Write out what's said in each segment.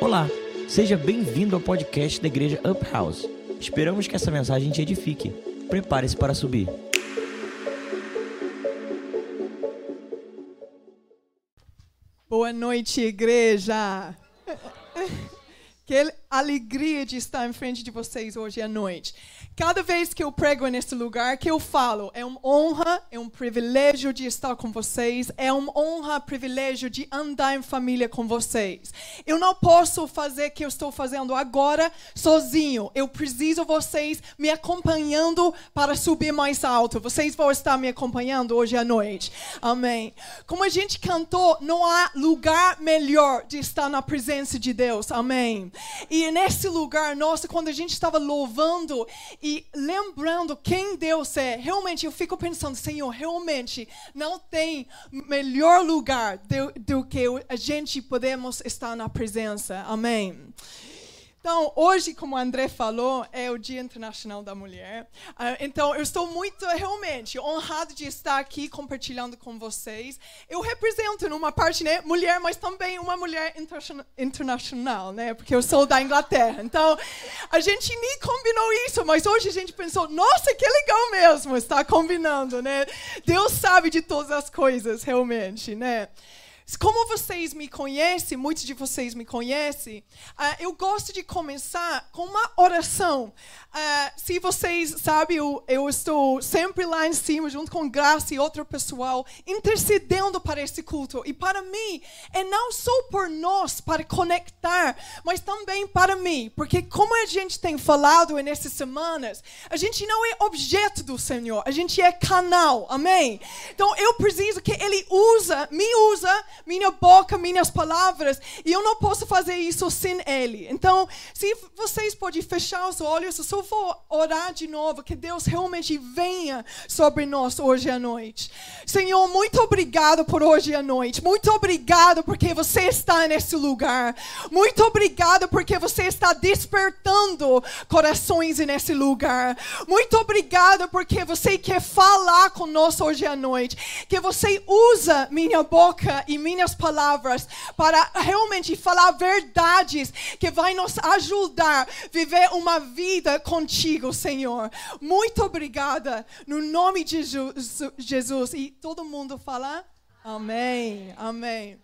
Olá, seja bem-vindo ao podcast da Igreja Up House. Esperamos que essa mensagem te edifique. Prepare-se para subir. Boa noite, igreja. Que alegria de estar em frente de vocês hoje à noite. Cada vez que eu prego nesse lugar, que eu falo, é uma honra, é um privilégio de estar com vocês, é uma honra, privilégio de andar em família com vocês. Eu não posso fazer o que eu estou fazendo agora sozinho. Eu preciso vocês me acompanhando para subir mais alto. Vocês vão estar me acompanhando hoje à noite. Amém. Como a gente cantou, não há lugar melhor de estar na presença de Deus. Amém. E nesse lugar, nossa, quando a gente estava louvando e lembrando quem Deus é, realmente eu fico pensando, Senhor, realmente não tem melhor lugar do, do que a gente podemos estar na presença. Amém. Então, hoje, como o André falou, é o Dia Internacional da Mulher. Uh, então, eu estou muito, realmente, honrado de estar aqui compartilhando com vocês. Eu represento, numa parte, né, mulher, mas também uma mulher internacional, né, porque eu sou da Inglaterra. Então, a gente nem combinou isso, mas hoje a gente pensou, nossa, que legal mesmo estar combinando, né? Deus sabe de todas as coisas, realmente, né? Como vocês me conhecem, muitos de vocês me conhecem, uh, eu gosto de começar com uma oração. Uh, se vocês sabem, eu, eu, estou sempre lá em cima, junto com Graça e outro pessoal, intercedendo para esse culto. E para mim, é não só por nós, para conectar, mas também para mim. Porque, como a gente tem falado nessas semanas, a gente não é objeto do Senhor, a gente é canal. Amém? Então, eu preciso que Ele usa, me usa minha boca, minhas palavras, e eu não posso fazer isso sem Ele. Então, se vocês podem fechar os olhos, eu só vou orar de novo, que Deus realmente venha sobre nós hoje à noite. Senhor, muito obrigado por hoje à noite. Muito obrigado porque você está nesse lugar. Muito obrigado porque você está despertando corações nesse lugar. Muito obrigado porque você quer falar conosco hoje à noite. Que você usa minha boca e minha minhas palavras para realmente falar verdades que vai nos ajudar a viver uma vida contigo, Senhor. Muito obrigada no nome de Jesus e todo mundo fala amém. Amém.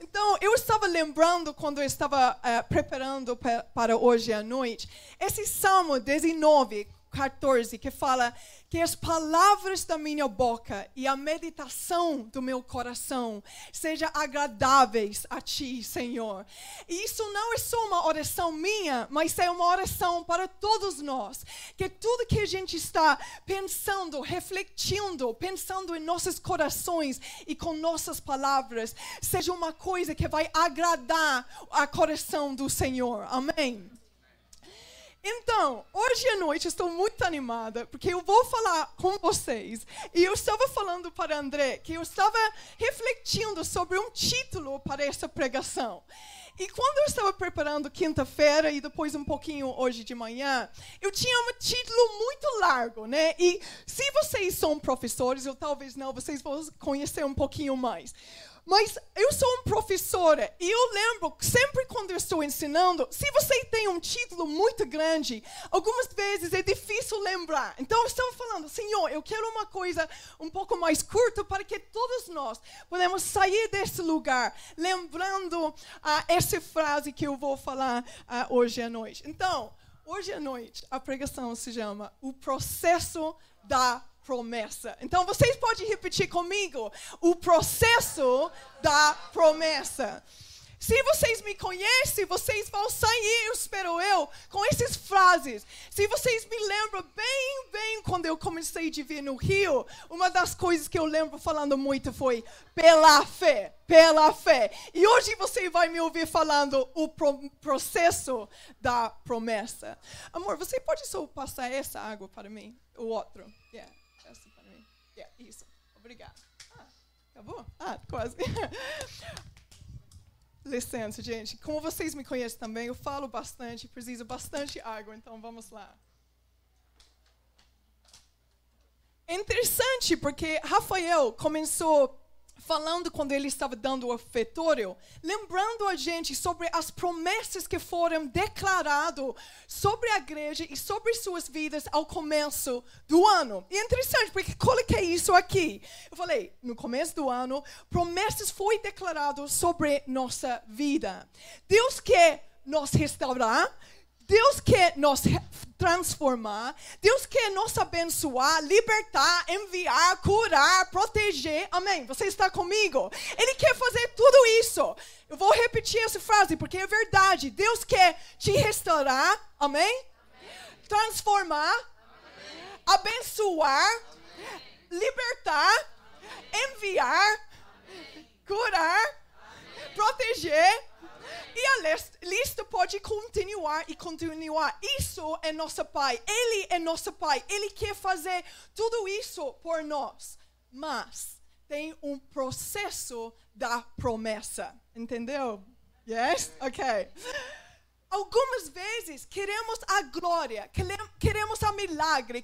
Então, eu estava lembrando quando eu estava uh, preparando para hoje à noite, esse Salmo 19, 14, que fala que as palavras da minha boca e a meditação do meu coração sejam agradáveis a ti, Senhor. E isso não é só uma oração minha, mas é uma oração para todos nós. Que tudo que a gente está pensando, refletindo, pensando em nossos corações e com nossas palavras, seja uma coisa que vai agradar a coração do Senhor. Amém. Então, hoje à noite estou muito animada, porque eu vou falar com vocês. E eu estava falando para André que eu estava refletindo sobre um título para essa pregação. E quando eu estava preparando quinta-feira e depois um pouquinho hoje de manhã, eu tinha um título muito largo, né? E se vocês são professores, ou talvez não, vocês vão conhecer um pouquinho mais. Mas eu sou uma professora e eu lembro sempre quando eu estou ensinando, se você tem um título muito grande, algumas vezes é difícil lembrar. Então estava falando, Senhor, eu quero uma coisa um pouco mais curta para que todos nós podemos sair desse lugar lembrando uh, essa frase que eu vou falar uh, hoje à noite. Então, hoje à noite a pregação se chama O Processo da promessa. Então vocês podem repetir comigo o processo da promessa. Se vocês me conhecem, vocês vão sair, espero eu, com essas frases. Se vocês me lembram bem, bem quando eu comecei a vir no Rio, uma das coisas que eu lembro falando muito foi pela fé, pela fé. E hoje você vai me ouvir falando o pro processo da promessa. Amor, você pode só passar essa água para mim? O outro. Yeah. Yeah, isso. Obrigada. Ah, acabou? Ah, quase. Licença, gente. Como vocês me conhecem também, eu falo bastante, preciso bastante água, então vamos lá. É interessante porque Rafael começou falando quando ele estava dando o ofertório, lembrando a gente sobre as promessas que foram declaradas sobre a igreja e sobre suas vidas ao começo do ano. E é interessante, porque coloquei isso aqui. Eu falei, no começo do ano, promessas foi declarado sobre nossa vida. Deus quer nos restaurar, Deus quer nos transformar, Deus quer nos abençoar, libertar, enviar, curar, proteger. Amém? Você está comigo? Ele quer fazer tudo isso. Eu vou repetir essa frase porque é verdade. Deus quer te restaurar. Amém? amém. Transformar, amém. abençoar, amém. libertar, enviar, curar, proteger e a lista pode continuar e continuar. Isso é nosso Pai. Ele é nosso Pai. Ele quer fazer tudo isso por nós. Mas tem um processo da promessa. Entendeu? Yes? Ok. Algumas vezes queremos a glória, queremos a milagre,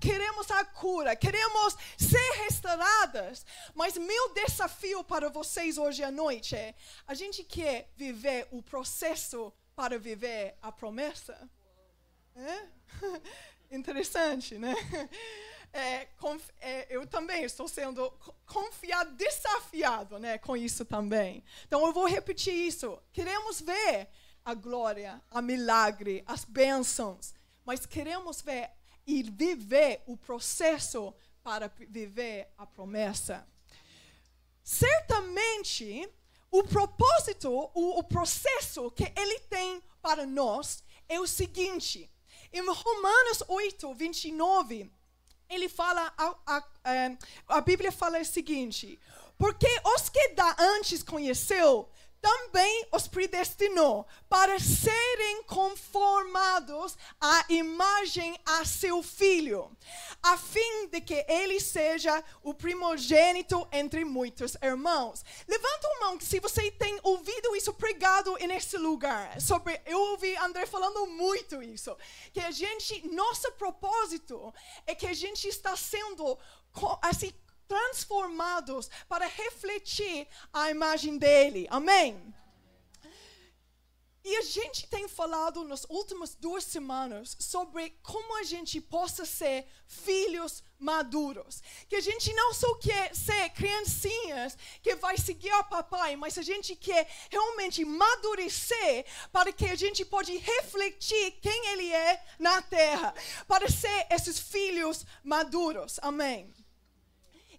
queremos a cura, queremos ser restauradas. Mas meu desafio para vocês hoje à noite é: a gente quer viver o processo para viver a promessa? É? Interessante, né? É, é, eu também estou sendo confiado, desafiado né, com isso também. Então eu vou repetir isso. Queremos ver a glória, a milagre, as bênçãos, mas queremos ver e viver o processo para viver a promessa. Certamente, o propósito, o, o processo que ele tem para nós é o seguinte: em Romanos 8, 29, ele fala, a, a, a, a Bíblia fala o seguinte: porque os que da antes conheceu, também os predestinou para serem conformados à imagem a seu filho, a fim de que ele seja o primogênito entre muitos irmãos. Levanta a mão se você tem ouvido isso pregado nesse lugar. Sobre, eu ouvi André falando muito isso, que a gente, nosso propósito é que a gente está sendo assim transformados para refletir a imagem dele. Amém? E a gente tem falado nas últimas duas semanas sobre como a gente possa ser filhos maduros. Que a gente não só quer ser criancinhas que vai seguir o papai, mas a gente quer realmente madurecer para que a gente pode refletir quem ele é na terra, para ser esses filhos maduros. Amém.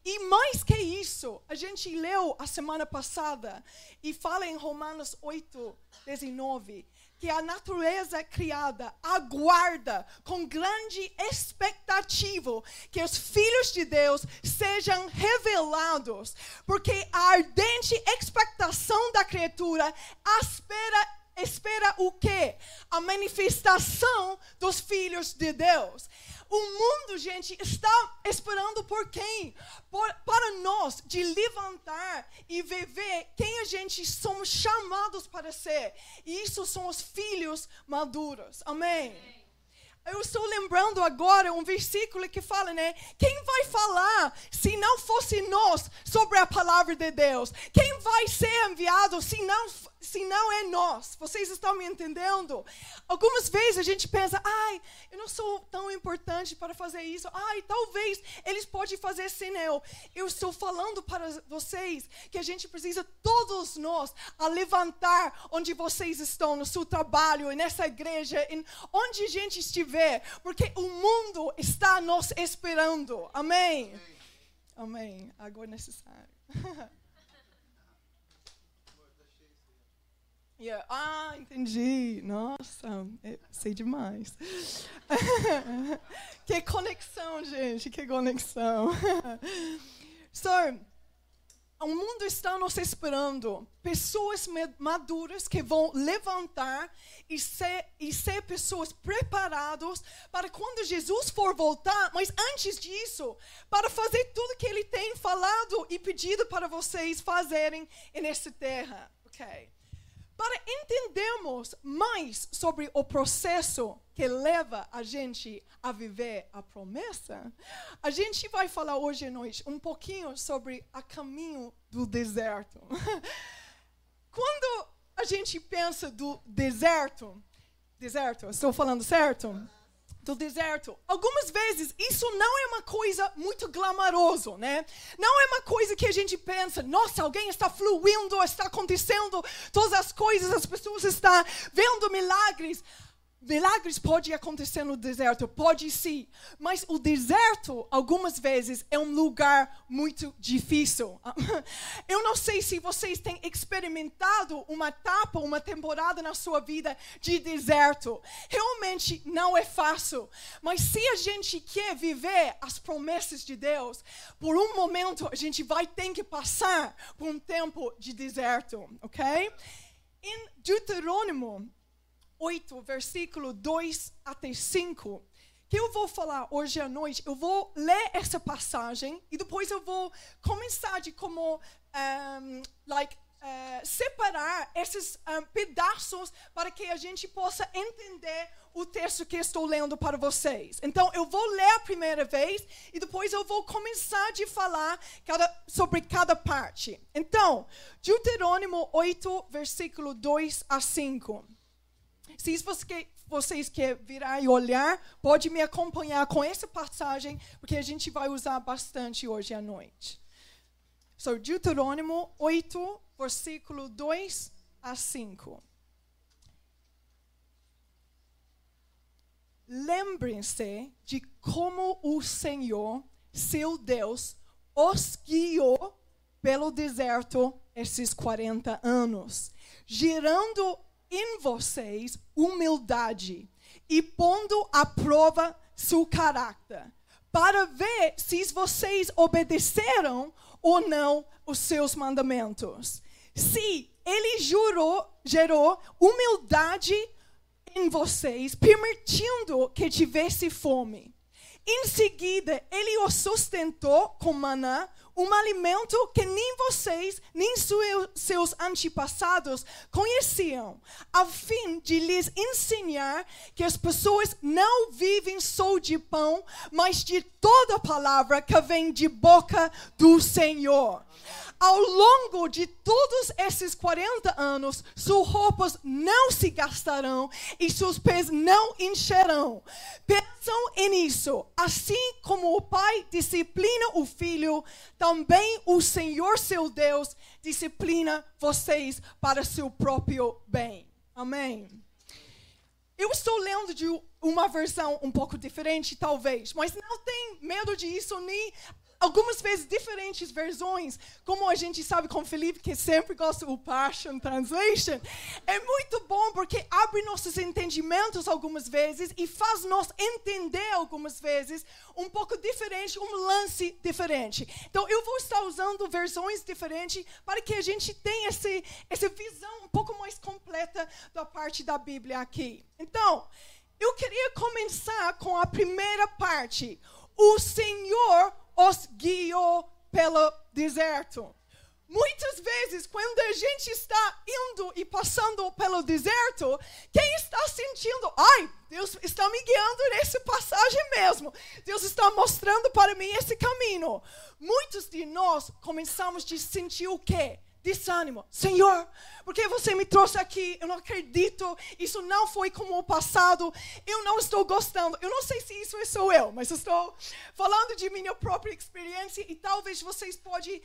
E mais que isso, a gente leu a semana passada e fala em Romanos 8, 19, que a natureza criada aguarda com grande expectativa que os filhos de Deus sejam revelados, porque a ardente expectação da criatura espera espera o quê? A manifestação dos filhos de Deus. O mundo, gente, está esperando por quem? Por, para nós de levantar e viver quem a gente somos chamados para ser. E isso são os filhos maduros. Amém. Eu estou lembrando agora um versículo que fala, né? Quem vai falar se não fosse nós sobre a palavra de Deus? Quem vai ser enviado se não se não é nós. Vocês estão me entendendo? Algumas vezes a gente pensa, ai, eu não sou tão importante para fazer isso. Ai, talvez eles podem fazer sem eu. Eu estou falando para vocês que a gente precisa, todos nós, a levantar onde vocês estão, no seu trabalho, nessa igreja, onde a gente estiver, porque o mundo está nos esperando. Amém? Amém. Agora é necessário. Yeah. Ah, entendi. Nossa, sei demais. que conexão, gente, que conexão. so, o mundo está nos esperando. Pessoas maduras que vão levantar e ser, e ser pessoas preparadas para quando Jesus for voltar, mas antes disso, para fazer tudo que ele tem falado e pedido para vocês fazerem nessa terra. Ok. para entendermos mais sobre o processo que leva a gente a viver a promessa, a gente vai falar hoje à noite um pouquinho sobre o caminho do deserto. Quando a gente pensa do deserto, deserto, estou falando certo? do deserto. Algumas vezes isso não é uma coisa muito glamouroso, né? Não é uma coisa que a gente pensa, nossa, alguém está fluindo, está acontecendo todas as coisas, as pessoas estão vendo milagres. Milagres podem acontecer no deserto, pode sim, mas o deserto, algumas vezes, é um lugar muito difícil. Eu não sei se vocês têm experimentado uma etapa, uma temporada na sua vida de deserto. Realmente não é fácil, mas se a gente quer viver as promessas de Deus, por um momento a gente vai ter que passar por um tempo de deserto, ok? Em Deuteronômio 8, versículo 2 até 5, que eu vou falar hoje à noite. Eu vou ler essa passagem e depois eu vou começar de como, um, like, uh, separar esses um, pedaços para que a gente possa entender o texto que estou lendo para vocês. Então, eu vou ler a primeira vez e depois eu vou começar de falar cada, sobre cada parte. Então, Deuteronômio 8, versículo 2 a 5. Se você, vocês querem virar e olhar, pode me acompanhar com essa passagem, porque a gente vai usar bastante hoje à noite. So, Deuteronômio 8, versículo 2 a 5. Lembrem-se de como o Senhor, seu Deus, os guiou pelo deserto esses 40 anos, gerando em vocês humildade e pondo à prova seu caráter, para ver se vocês obedeceram ou não os seus mandamentos. Se ele jurou, gerou humildade em vocês, permitindo que tivesse fome. Em seguida, ele os sustentou com maná, um alimento que nem vocês, nem seus antepassados conheciam, a fim de lhes ensinar que as pessoas não vivem só de pão, mas de toda palavra que vem de boca do Senhor ao longo de todos esses 40 anos, suas roupas não se gastarão e seus pés não encherão. Pensam nisso. Assim como o pai disciplina o filho, também o Senhor seu Deus disciplina vocês para seu próprio bem. Amém. Eu estou lendo de uma versão um pouco diferente, talvez, mas não tem medo disso, nem algumas vezes diferentes versões, como a gente sabe com Felipe, que sempre gosta do Passion Translation, é muito bom porque abre nossos entendimentos algumas vezes e faz nós entender algumas vezes um pouco diferente, um lance diferente. Então, eu vou estar usando versões diferentes para que a gente tenha esse, essa visão um pouco mais completa da parte da Bíblia aqui. Então, eu queria começar com a primeira parte. O Senhor os guiou pelo deserto. Muitas vezes, quando a gente está indo e passando pelo deserto, quem está sentindo, ai, Deus está me guiando nessa passagem mesmo. Deus está mostrando para mim esse caminho. Muitos de nós começamos a sentir o quê? Desânimo. Senhor, porque você me trouxe aqui? Eu não acredito. Isso não foi como o passado. Eu não estou gostando. Eu não sei se isso é sou eu, mas estou falando de minha própria experiência e talvez vocês podem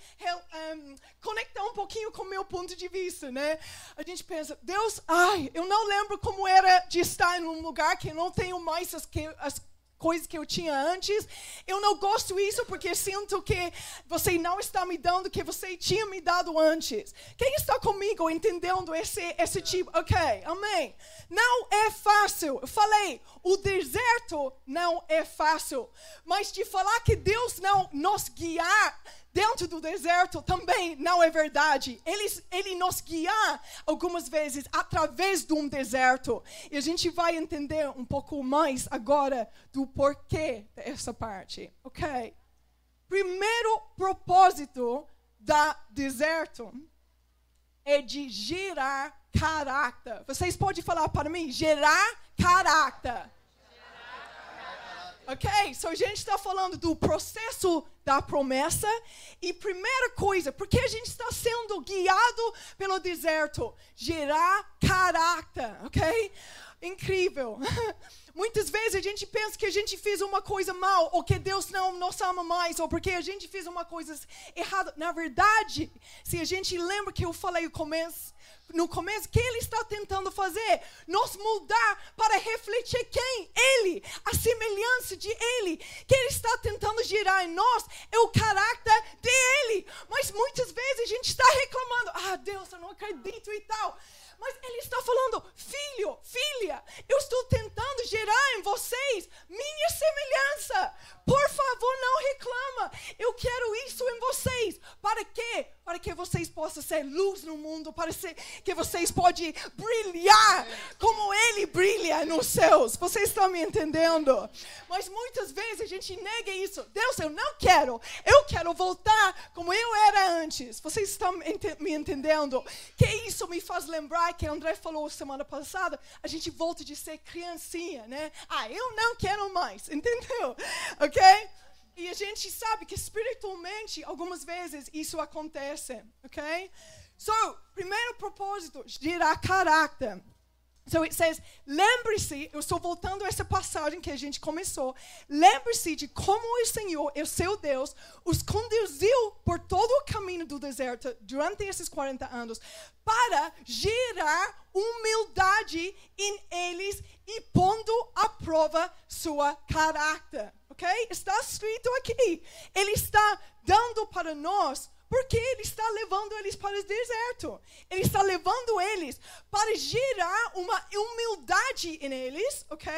um, conectar um pouquinho com meu ponto de vista, né? A gente pensa, Deus, ai, eu não lembro como era de estar em um lugar que não tenho mais as, as coisas que eu tinha antes. Eu não gosto disso porque sinto que você não está me dando o que você tinha me dado antes. Quem está comigo entendendo esse, esse tipo? Ok, amém. Não é fácil. Eu falei, o deserto não é fácil. Mas de falar que Deus não nos guiar dentro do deserto também não é verdade. Ele, ele nos guia algumas vezes através de um deserto. E a gente vai entender um pouco mais agora do porquê dessa parte. Ok? Primeiro propósito da deserto é de gerar caráter. Vocês podem falar para mim? Gerar caráter. Ok? So a gente está falando do processo da promessa. E primeira coisa, porque a gente está sendo guiado pelo deserto? Gerar caráter. Ok? Incrível. Muitas vezes a gente pensa que a gente fez uma coisa mal, ou que Deus não nos ama mais, ou porque a gente fez uma coisa errada. Na verdade, se a gente lembra que eu falei no começo, no começo, que ele está tentando fazer? Nos mudar para refletir quem? Ele, a semelhança de ele. Que ele está tentando gerar em nós é o caráter dele. Mas muitas vezes a gente está reclamando: ah, Deus, eu não acredito e tal. Mas ele está falando, filho, filha, eu estou tentando gerar em vocês minha semelhança. Por favor, não reclama. Eu quero isso em vocês. Para quê? Para que vocês possam ser luz no mundo, para que vocês possam brilhar como ele brilha nos céus. Vocês estão me entendendo? Mas muitas vezes a gente nega isso. Deus, eu não quero. Eu quero voltar como eu era antes. Vocês estão me entendendo? Que isso me faz lembrar que André falou semana passada. A gente volta de ser criancinha, né? Ah, eu não quero mais. Entendeu? Ok? E a gente sabe que espiritualmente, algumas vezes, isso acontece, ok? So, primeiro propósito, gerar caráter. So it says, lembre-se, eu estou voltando a essa passagem que a gente começou. Lembre-se de como o Senhor, o seu Deus, os conduziu por todo o caminho do deserto durante esses 40 anos para gerar humildade em eles e pondo à prova sua caráter ok? Está escrito aqui. Ele está dando para nós porque ele está levando eles para o deserto. Ele está levando eles para gerar uma humildade em eles, ok?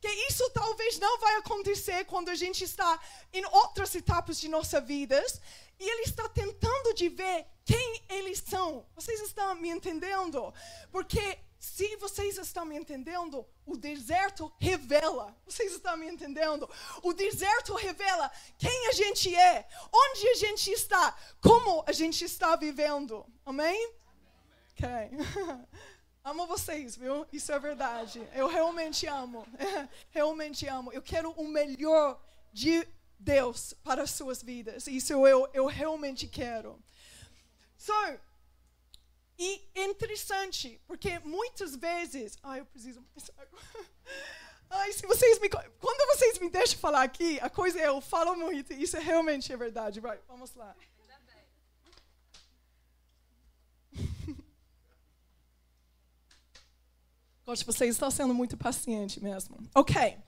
Que isso talvez não vai acontecer quando a gente está em outras etapas de nossas vidas. E ele está tentando de ver quem eles são. Vocês estão me entendendo? Porque se vocês estão me entendendo, o deserto revela. Vocês estão me entendendo? O deserto revela quem a gente é, onde a gente está, como a gente está vivendo. Amém? Ok. Amo vocês, viu? Isso é verdade. Eu realmente amo. realmente amo. Eu quero o melhor de Deus para as suas vidas. Isso eu, eu realmente quero. So, e interessante, porque muitas vezes. Ai, eu preciso mais água. Ai, se vocês me. Quando vocês me deixam falar aqui, a coisa é eu falo muito. Isso é realmente é verdade. Vai, vamos lá. Gosto, vocês estão sendo muito pacientes mesmo. Ok.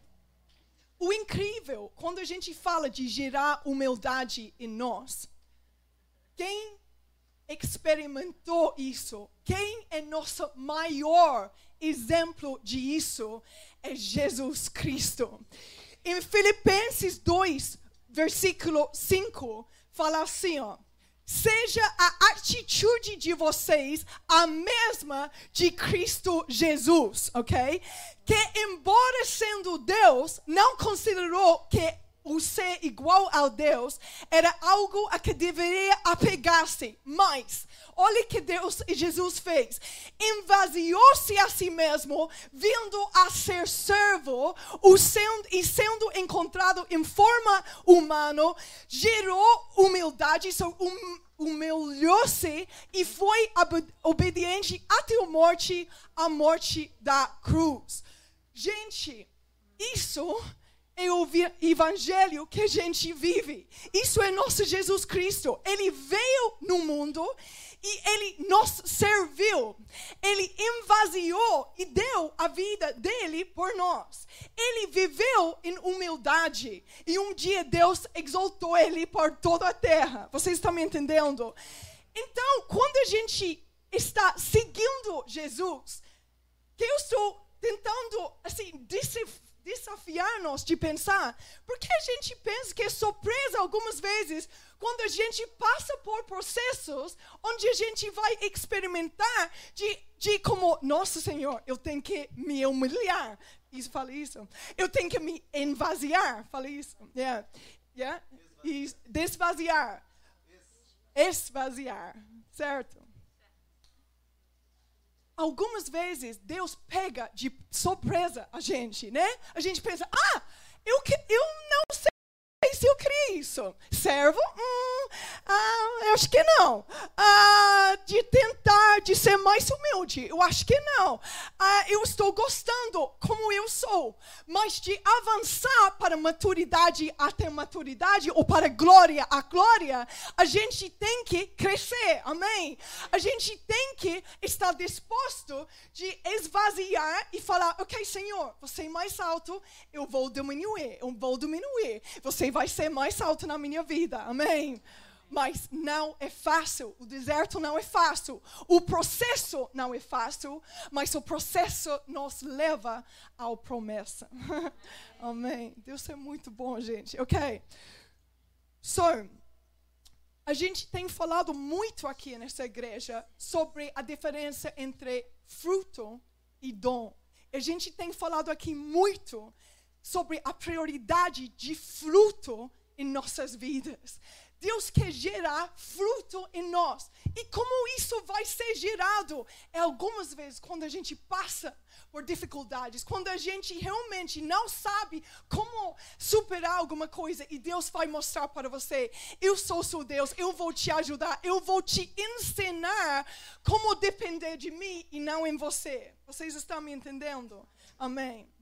O incrível, quando a gente fala de gerar humildade em nós, quem experimentou isso. Quem é nosso maior exemplo disso é Jesus Cristo. Em Filipenses 2, versículo 5, fala assim, ó: Seja a atitude de vocês a mesma de Cristo Jesus, ok? Que, embora sendo Deus, não considerou que o ser igual ao Deus era algo a que deveria apegar-se, mas olha que Deus e Jesus fez. Envaziou-se a si mesmo, vindo a ser servo, o sendo, e sendo encontrado em forma humana, gerou humildade, so, um, humilhou-se e foi obediente até a morte, a morte da cruz. Gente, isso é o evangelho que a gente vive. Isso é nosso Jesus Cristo. Ele veio no mundo e ele nos serviu. Ele envaziou e deu a vida dele por nós. Ele viveu em humildade e um dia Deus exaltou ele por toda a terra. Vocês estão me entendendo? Então, quando a gente está seguindo Jesus, que eu estou tentando assim decifrar desafiar-nos de pensar, porque a gente pensa que é surpresa algumas vezes quando a gente passa por processos onde a gente vai experimentar de, de como, nossa Senhor, eu tenho que me humilhar. Isso, fala isso. Eu tenho que me envaziar, fala isso. Yeah. Yeah? E desvaziar. Esvaziar, certo? Algumas vezes Deus pega de surpresa a gente, né? A gente pensa, ah, eu, que, eu não sei se eu criei isso. Servo? Hum, ah, eu acho que não. Ah, de tentar de ser mais humilde? Eu acho que não. Ah, eu estou gostando como eu sou. Mas de avançar para maturidade até maturidade, ou para glória a glória, a gente tem que crescer. Amém? A gente tem que estar disposto de esvaziar e falar: Ok, Senhor, você é mais alto, eu vou diminuir. Eu vou diminuir. Você vai ser mais alto na minha vida. Amém? Mas não é fácil. O deserto não é fácil. O processo não é fácil. Mas o processo nos leva à promessa. Amém. Deus é muito bom, gente. Ok. So, a gente tem falado muito aqui nessa igreja sobre a diferença entre fruto e dom. A gente tem falado aqui muito sobre a prioridade de fruto em nossas vidas. Deus quer gerar fruto em nós. E como isso vai ser gerado? É algumas vezes quando a gente passa por dificuldades, quando a gente realmente não sabe como superar alguma coisa e Deus vai mostrar para você: eu sou seu Deus, eu vou te ajudar, eu vou te ensinar como depender de mim e não em você. Vocês estão me entendendo? Amém.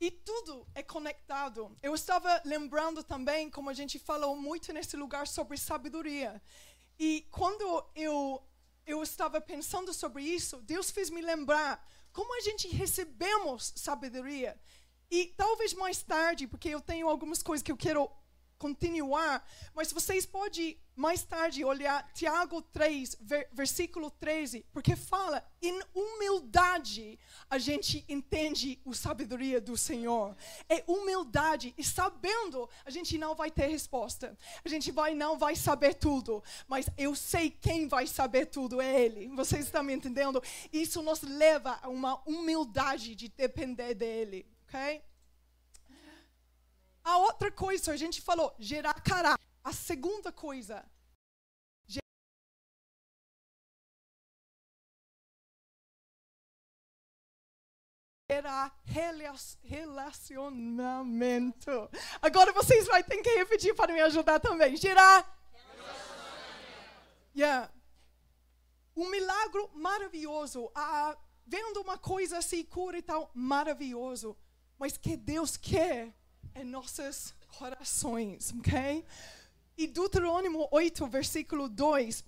E tudo é conectado. Eu estava lembrando também, como a gente falou muito nesse lugar, sobre sabedoria. E quando eu, eu estava pensando sobre isso, Deus fez me lembrar como a gente recebemos sabedoria. E talvez mais tarde, porque eu tenho algumas coisas que eu quero continuar, mas vocês podem mais tarde olhar Tiago 3, versículo 13, porque fala, em humildade a gente entende a sabedoria do Senhor. É humildade e sabendo, a gente não vai ter resposta. A gente vai não vai saber tudo, mas eu sei quem vai saber tudo, é ele. Vocês estão me entendendo? Isso nos leva a uma humildade de depender dele, OK? A outra coisa, a gente falou, gerar caráter. A segunda coisa, gerar relacionamento. Agora vocês vão ter que repetir para me ajudar também. Gerar Yeah. Um milagre maravilhoso. Ah, vendo uma coisa assim, cura e tal, maravilhoso. Mas que Deus quer em nossos corações, ok? E Deuteronômio 8, versículo 2,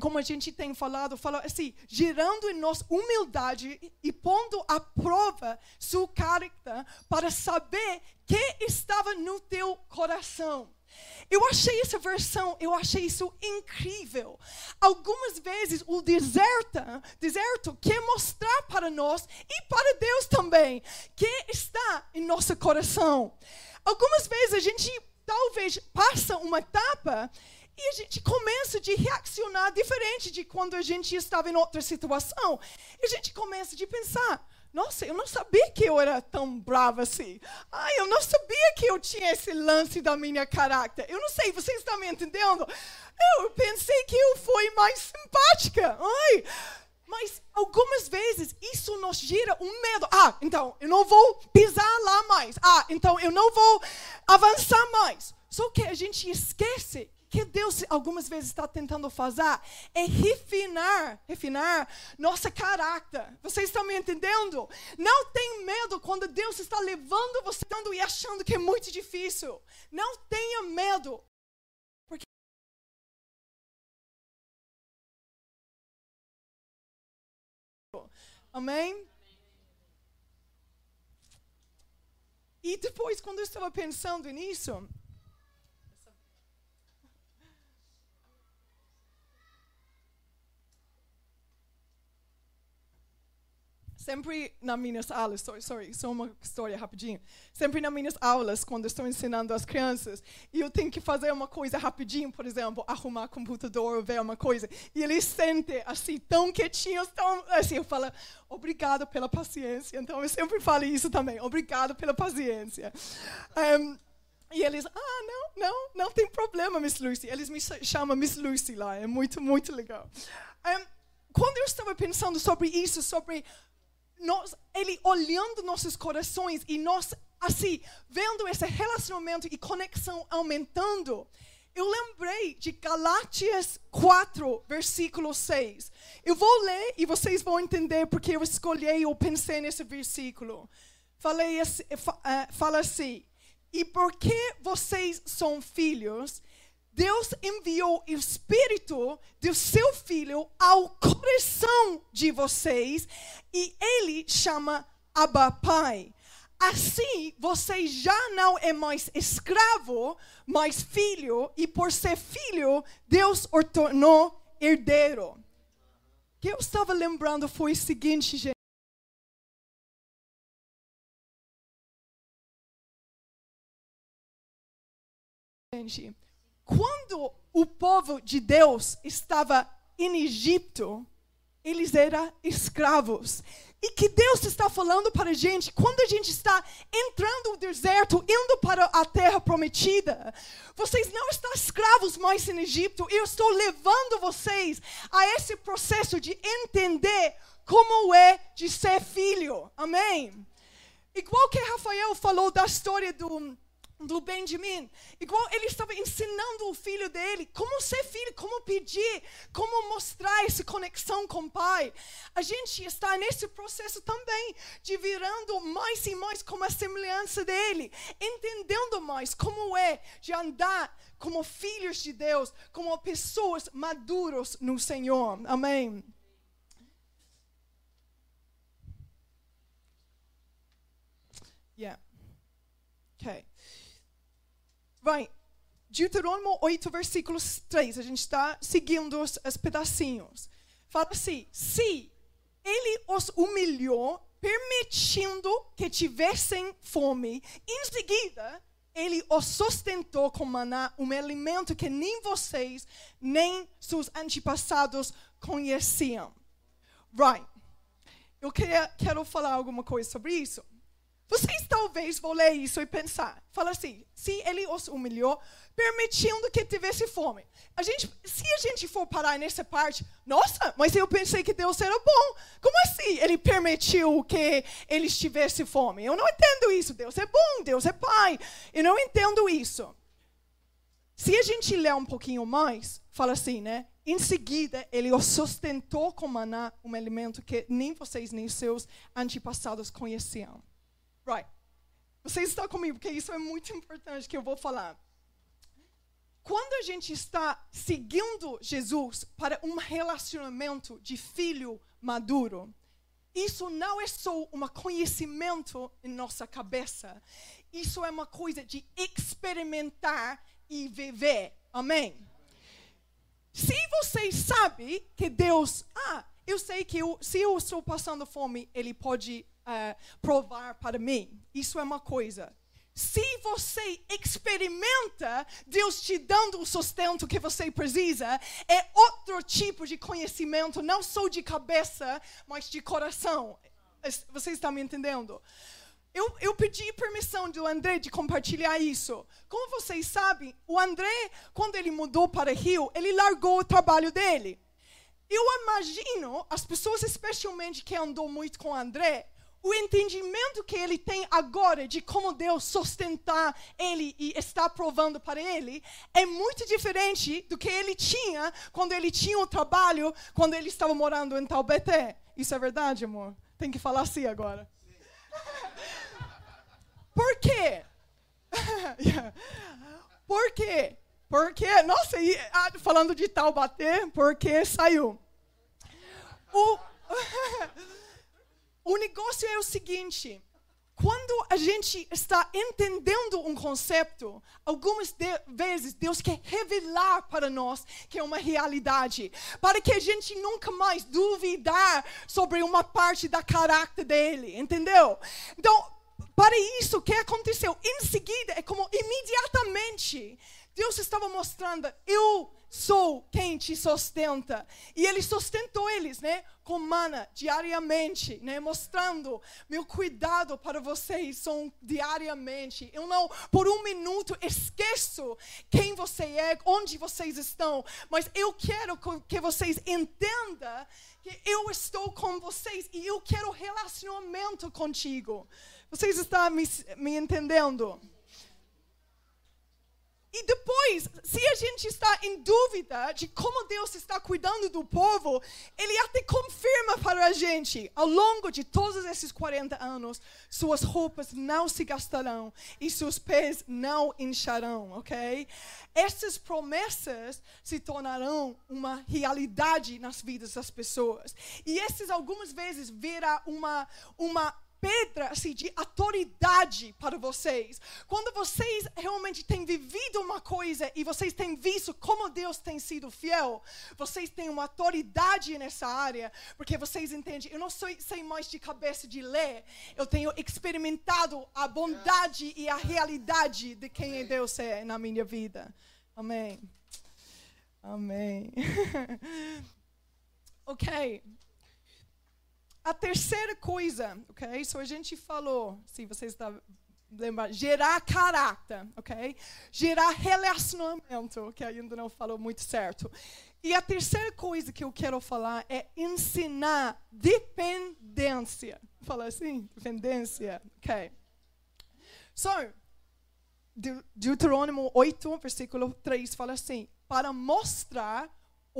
como a gente tem falado, fala assim, gerando em nós humildade e pondo à prova seu caráter para saber que estava no teu coração. Eu achei essa versão, eu achei isso incrível. Algumas vezes o deserto, deserto quer mostrar para nós e para Deus também que está em nosso coração. Algumas vezes a gente talvez passa uma etapa e a gente começa a reaccionar diferente de quando a gente estava em outra situação. E a gente começa a pensar, nossa, eu não sabia que eu era tão brava assim. Ai, eu não sabia que eu tinha esse lance da minha caráter. Eu não sei, vocês estão me entendendo? Eu pensei que eu fui mais simpática. Ai, mas algumas vezes isso nos gera um medo. Ah, então eu não vou pisar lá mais. Ah, então eu não vou avançar mais. Só que a gente esquece que Deus algumas vezes está tentando fazer é refinar, refinar nossa caráter. Vocês estão me entendendo? Não tem medo quando Deus está levando você e achando que é muito difícil. Não tenha medo. Amém? E depois, quando eu estava pensando nisso, sempre nas minhas aulas, sorry, sorry, só uma história rapidinho. Sempre nas minhas aulas, quando estou ensinando as crianças, e eu tenho que fazer uma coisa rapidinho, por exemplo, arrumar computador ou ver uma coisa, e eles sentem assim, tão quietinhos, tão assim, eu falo, obrigado pela paciência. Então eu sempre falo isso também, obrigado pela paciência. Um, e eles, ah, não, não, não tem problema, Miss Lucy. Eles me chamam Miss Lucy lá, é muito, muito legal. Um, quando eu estava pensando sobre isso, sobre nós, ele olhando nossos corações e nós, assim, vendo esse relacionamento e conexão aumentando, eu lembrei de Galátias 4, versículo 6. Eu vou ler e vocês vão entender porque eu escolhi ou pensei nesse versículo. Falei assim, eh, fala assim: E porque vocês são filhos, Deus enviou o Espírito do seu Filho ao coração de vocês e ele chama Abba Pai. Assim, você já não é mais escravo, mas filho, e por ser filho, Deus o tornou herdeiro. O que eu estava lembrando foi o seguinte, gente. Gente, quando o povo de Deus estava em Egito, eles eram escravos. E que Deus está falando para a gente, quando a gente está entrando no deserto, indo para a terra prometida, vocês não estão escravos mais em Egito, eu estou levando vocês a esse processo de entender como é de ser filho. Amém? Igual que Rafael falou da história do do Benjamin. Igual ele estava ensinando o filho dele como ser filho, como pedir, como mostrar essa conexão com o pai. A gente está nesse processo também de virando mais e mais como a semelhança dele, entendendo mais como é de andar como filhos de Deus, como pessoas maduros no Senhor. Amém. Yeah. Okay. Vai, Deuteronômio 8, versículos 3. A gente está seguindo os, os pedacinhos. Fala assim: se ele os humilhou, permitindo que tivessem fome, em seguida ele os sustentou com maná, um alimento que nem vocês, nem seus antepassados conheciam. Right. Eu queria, quero falar alguma coisa sobre isso. Vocês talvez vão ler isso e pensar, fala assim, se ele os humilhou, permitindo que tivesse fome. A gente, se a gente for parar nessa parte, nossa, mas eu pensei que Deus era bom. Como assim ele permitiu que eles tivessem fome? Eu não entendo isso. Deus é bom, Deus é pai. Eu não entendo isso. Se a gente ler um pouquinho mais, fala assim, né? Em seguida, ele os sustentou com maná, um alimento que nem vocês nem seus antepassados conheciam. Right. Vocês estão comigo, porque isso é muito importante que eu vou falar. Quando a gente está seguindo Jesus para um relacionamento de filho maduro, isso não é só um conhecimento em nossa cabeça. Isso é uma coisa de experimentar e viver. Amém? Se você sabe que Deus, ah, eu sei que eu, se eu estou passando fome, Ele pode uh, provar para mim. Isso é uma coisa. Se você experimenta Deus te dando o sustento que você precisa, é outro tipo de conhecimento, não só de cabeça, mas de coração. Você está me entendendo? Eu, eu, pedi permissão do André de compartilhar isso. Como vocês sabem, o André, quando ele mudou para Rio, ele largou o trabalho dele. Eu imagino as pessoas, especialmente que andou muito com o André, o entendimento que ele tem agora de como Deus sustentar ele e está provando para ele é muito diferente do que ele tinha quando ele tinha o trabalho, quando ele estava morando em Taubaté. Isso é verdade, amor? Tem que falar assim agora. Por quê? Por quê? Porque, nossa, e, ah, falando de Taubaté, porque saiu. O O negócio é o seguinte: quando a gente está entendendo um conceito, algumas de vezes Deus quer revelar para nós que é uma realidade, para que a gente nunca mais duvidar sobre uma parte da caráter dele, entendeu? Então, para isso, o que aconteceu? Em seguida, é como imediatamente Deus estava mostrando, eu sou quem te sustenta. E ele sustentou eles, né, com mana diariamente, né, mostrando meu cuidado para vocês são diariamente. Eu não por um minuto esqueço quem você é, onde vocês estão, mas eu quero que vocês entendam que eu estou com vocês e eu quero relacionamento contigo. Vocês estão me, me entendendo? E depois, se a gente está em dúvida de como Deus está cuidando do povo, Ele até confirma para a gente, ao longo de todos esses 40 anos, suas roupas não se gastarão e seus pés não incharão, ok? Essas promessas se tornarão uma realidade nas vidas das pessoas. E essas algumas vezes virá uma, uma pedra assim, de autoridade para vocês. Quando vocês realmente têm vivido uma coisa e vocês têm visto como Deus tem sido fiel, vocês têm uma autoridade nessa área, porque vocês entendem, eu não sou, sei mais de cabeça de ler, eu tenho experimentado a bondade e a realidade de quem Deus é na minha vida. Amém. Amém. ok. A terceira coisa, ok? Isso a gente falou, se vocês estão lembrando, gerar caráter, ok? Gerar relacionamento, que ainda não falou muito certo. E a terceira coisa que eu quero falar é ensinar dependência. Fala assim? Dependência, ok? So, Deuteronômio 8, versículo 3 fala assim: para mostrar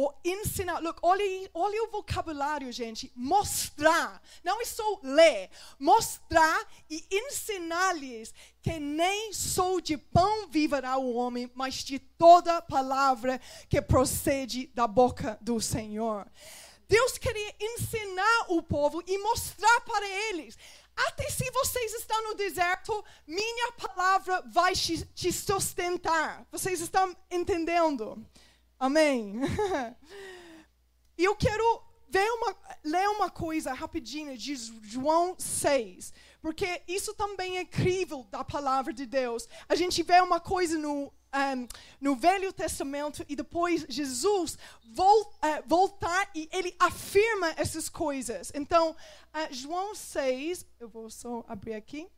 o ensinar. Look, olha, olha o vocabulário, gente. Mostrar. Não é só ler. Mostrar e ensinar-lhes que nem sou de pão viverá o homem, mas de toda palavra que procede da boca do Senhor. Deus queria ensinar o povo e mostrar para eles. Até se vocês estão no deserto, minha palavra vai te sustentar. Vocês estão entendendo? Amém. e eu quero ver uma, ler uma coisa rapidinho de João 6, porque isso também é incrível da palavra de Deus. A gente vê uma coisa no, um, no Velho Testamento e depois Jesus uh, voltar e ele afirma essas coisas. Então, uh, João 6, eu vou só abrir aqui.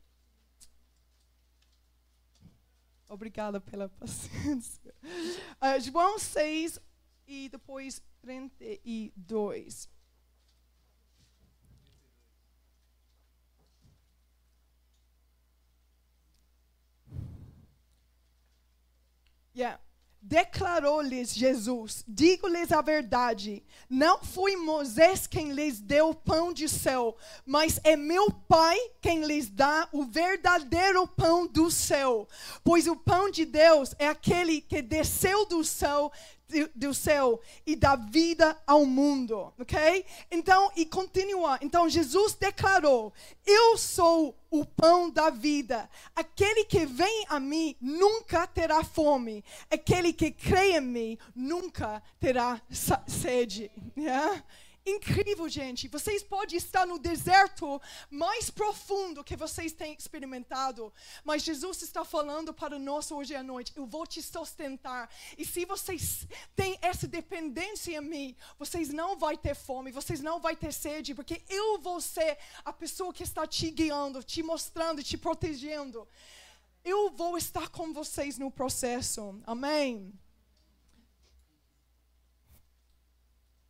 Obrigada pela paciência. Uh, João 6 e depois 32. Yeah. Declarou-lhes Jesus: Digo-lhes a verdade, não foi Moisés quem lhes deu o pão de céu, mas é meu Pai quem lhes dá o verdadeiro pão do céu. Pois o pão de Deus é aquele que desceu do céu do céu e da vida ao mundo, ok? Então, e continua. Então, Jesus declarou: Eu sou o pão da vida. Aquele que vem a mim nunca terá fome. Aquele que crê em mim nunca terá sede. Yeah? Incrível, gente. Vocês podem estar no deserto mais profundo que vocês têm experimentado, mas Jesus está falando para nós hoje à noite: eu vou te sustentar. E se vocês têm essa dependência em mim, vocês não vão ter fome, vocês não vão ter sede, porque eu vou ser a pessoa que está te guiando, te mostrando, te protegendo. Eu vou estar com vocês no processo. Amém.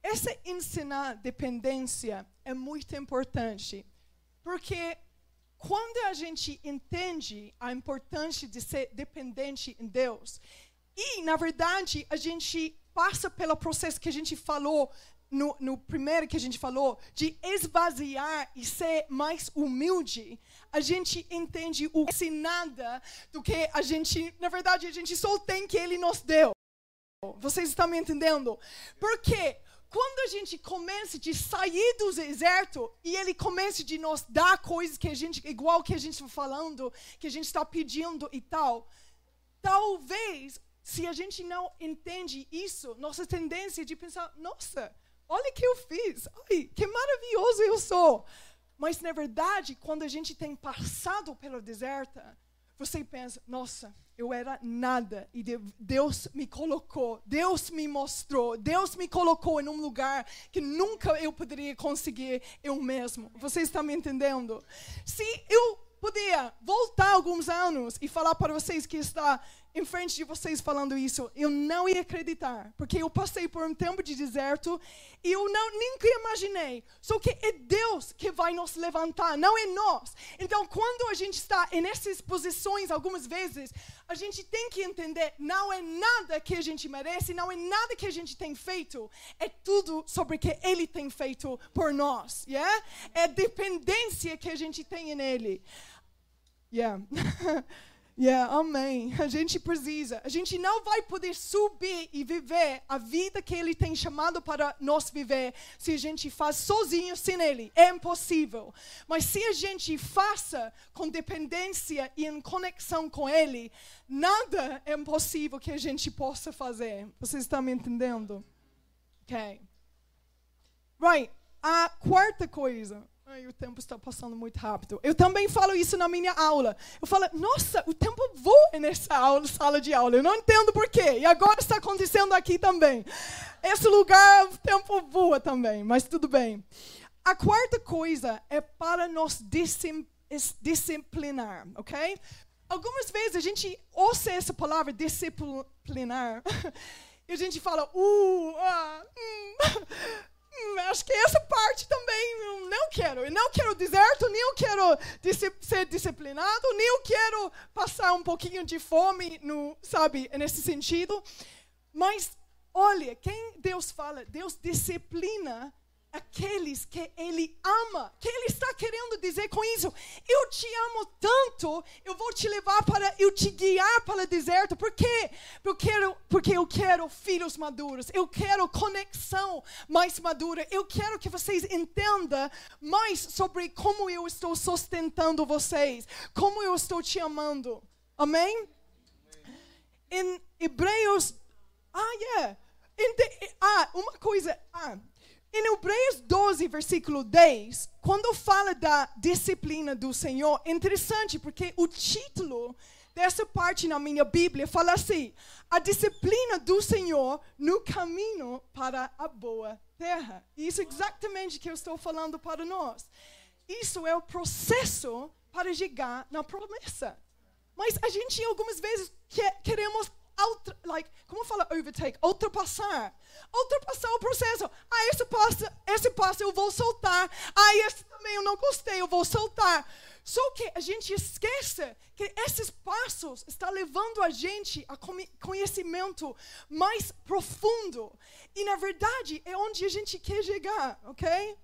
Essa ensinar dependência é muito importante, porque quando a gente entende a importância de ser dependente em Deus, e, na verdade, a gente passa pelo processo que a gente falou no, no, primeiro que a gente falou, de esvaziar e ser mais humilde, a gente entende o que nada do que a gente, na verdade, a gente só tem que Ele nos deu. Vocês estão me entendendo? Por quê? Quando a gente começa de sair do deserto e ele começa de nos dar coisas que a gente, igual que a gente está falando, que a gente está pedindo e tal, talvez, se a gente não entende isso, nossa tendência de pensar, nossa, olha o que eu fiz, ai, que maravilhoso eu sou. Mas, na verdade, quando a gente tem passado pelo deserto, você pensa, nossa, eu era nada e Deus me colocou, Deus me mostrou, Deus me colocou em um lugar que nunca eu poderia conseguir eu mesmo. Você está me entendendo? Se eu podia voltar alguns anos e falar para vocês que está em frente de vocês falando isso, eu não ia acreditar, porque eu passei por um tempo de deserto e eu não nunca imaginei. Só que é Deus que vai nos levantar, não é nós. Então, quando a gente está nessas posições, algumas vezes, a gente tem que entender, não é nada que a gente merece, não é nada que a gente tem feito, é tudo sobre o que Ele tem feito por nós, yeah? É dependência que a gente tem nele. Yeah. Yeah, amém. A gente precisa. A gente não vai poder subir e viver a vida que Ele tem chamado para nós viver se a gente faz sozinho sem Ele. É impossível. Mas se a gente faça com dependência e em conexão com Ele, nada é impossível que a gente possa fazer. Vocês estão me entendendo? Ok. Right. A quarta coisa Ai, o tempo está passando muito rápido. Eu também falo isso na minha aula. Eu falo, nossa, o tempo voa nessa aula, sala de aula. Eu não entendo por quê. E agora está acontecendo aqui também. Esse lugar, o tempo voa também, mas tudo bem. A quarta coisa é para nos disciplinar, ok? Algumas vezes a gente ouça essa palavra disciplinar e a gente fala, uh, ah, hum, acho que essa parte também não quero. Eu não quero deserto, nem eu quero ser disciplinado, nem eu quero passar um pouquinho de fome, no, sabe, nesse sentido. Mas, olha, quem Deus fala, Deus disciplina aqueles que Ele ama. que Ele está querendo dizer com isso? Eu te amo tanto, eu vou te levar para, eu te guiar para o deserto. Por quê? Eu quero, porque eu quero filhos maduros. Eu quero conexão mais madura. Eu quero que vocês entendam mais sobre como eu estou sustentando vocês, como eu estou te amando. Amém? Em Hebreus, ah, yeah. ah, uma coisa, ah, em Hebreus 12, versículo 10, quando fala da disciplina do Senhor, é interessante porque o título dessa parte na minha Bíblia fala assim: a disciplina do Senhor no caminho para a boa terra. Isso é exatamente o que eu estou falando para nós. Isso é o processo para chegar na promessa. Mas a gente algumas vezes quer, queremos like, como fala overtake? Ultrapassar. Ultrapassar o processo. Ah, esse passo, esse passo eu vou soltar. Ah, esse também eu não gostei, eu vou soltar. Só que a gente esquece que esses passos estão levando a gente a conhecimento mais profundo. E na verdade é onde a gente quer chegar, ok?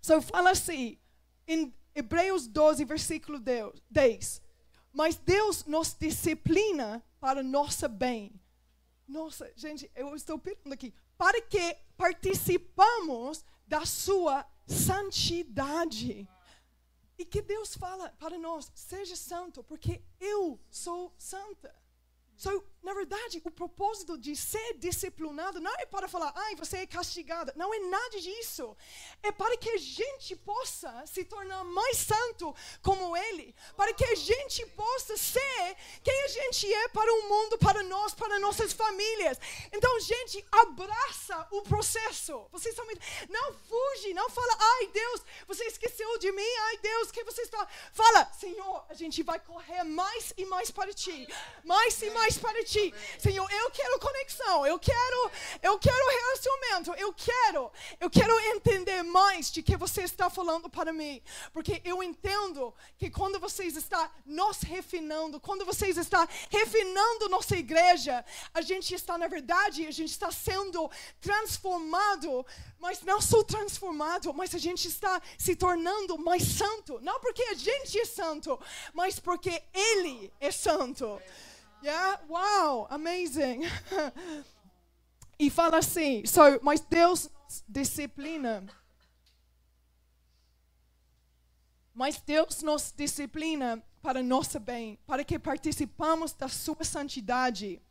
So fala assim, em Hebreus 12, versículo 10. Mas Deus nos disciplina para nosso bem. Nossa, gente, eu estou pensando aqui. Para que participamos da sua santidade. E que Deus fala para nós: seja santo, porque eu sou santa. So, na verdade, o propósito de ser disciplinado não é para falar, ai, você é castigada. Não é nada disso. É para que a gente possa se tornar mais santo como Ele. Para que a gente possa ser quem a gente é para o mundo, para nós, para nossas famílias. Então, gente, abraça o processo. Vocês Não fuge, não fala, ai, Deus, você esqueceu de mim. Ai, Deus, que você está. Fala, Senhor, a gente vai correr mais e mais para ti. Mais e mais para ti. Senhor, eu quero conexão, eu quero, eu quero relacionamento, eu quero, eu quero entender mais de que você está falando para mim, porque eu entendo que quando vocês estão nos refinando, quando vocês estão refinando nossa igreja, a gente está na verdade, a gente está sendo transformado, mas não só transformado, mas a gente está se tornando mais santo, não porque a gente é santo, mas porque ele é santo. Yeah? Wow, amazing. e fala assim, so, mas Deus disciplina. Mas Deus nos disciplina para nosso bem, para que participamos da sua santidade.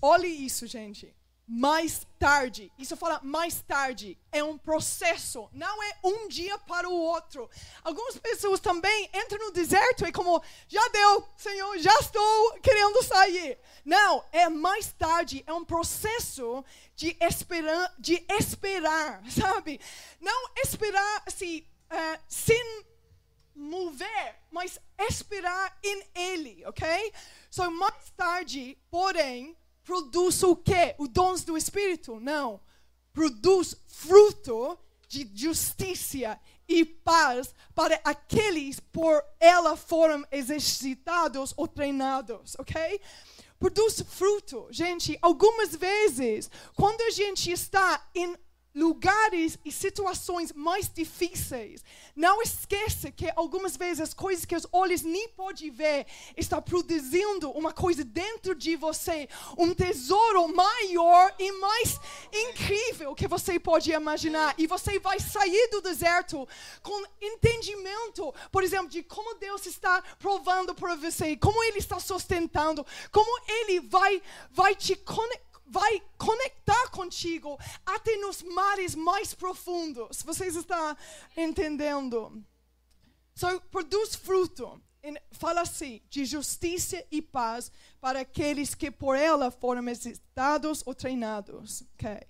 Olhe isso, gente. Mais tarde. Isso fala mais tarde. É um processo. Não é um dia para o outro. Algumas pessoas também entram no deserto e como, já deu, Senhor, já estou querendo sair. Não, é mais tarde. É um processo de esperar, de esperar, sabe? Não esperar assim, uh, sem mover, mas esperar em Ele, ok? So, mais tarde, porém, produz o quê? Os dons do Espírito? Não. Produz fruto de justiça e paz para aqueles por ela foram exercitados ou treinados, ok? Produz fruto. Gente, algumas vezes, quando a gente está em lugares e situações mais difíceis. Não esqueça que algumas vezes as coisas que os olhos nem podem ver está produzindo uma coisa dentro de você, um tesouro maior e mais incrível que você pode imaginar. E você vai sair do deserto com entendimento, por exemplo, de como Deus está provando para você, como Ele está sustentando, como Ele vai, vai te conectar vai conectar contigo até nos mares mais profundos. Vocês estão entendendo? So, produz fruto. Fala assim, de justiça e paz para aqueles que por ela foram exercitados ou treinados. Okay.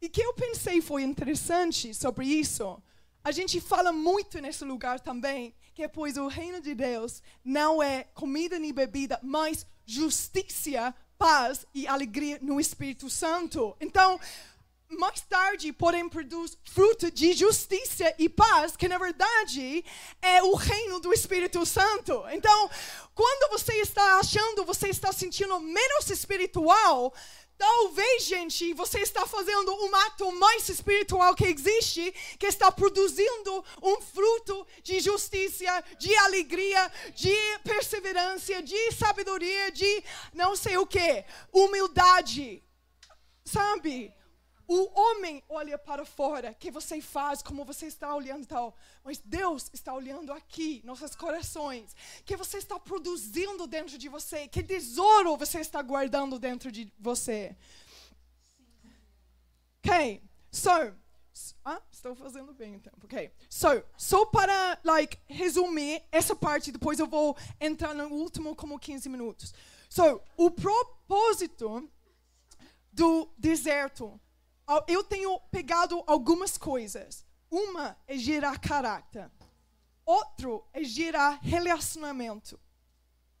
E que eu pensei foi interessante sobre isso. A gente fala muito nesse lugar também, que pois o reino de Deus não é comida nem bebida, mas justiça, paz e alegria no Espírito Santo. Então, mais tarde, porém, produz fruto de justiça e paz, que na verdade é o reino do Espírito Santo. Então, quando você está achando, você está sentindo menos espiritual, Talvez, gente, você está fazendo um ato mais espiritual que existe, que está produzindo um fruto de justiça, de alegria, de perseverança, de sabedoria, de não sei o que, humildade. Sabe? O homem olha para fora, que você faz, como você está olhando tal. Mas Deus está olhando aqui, nossos corações. Que você está produzindo dentro de você. Que tesouro você está guardando dentro de você. Ok, so. Ah, estou fazendo bem então. Ok, so, só para like, resumir essa parte, depois eu vou entrar no último como 15 minutos. So, o propósito do deserto eu tenho pegado algumas coisas. Uma é gerar caráter. Outro é gerar relacionamento.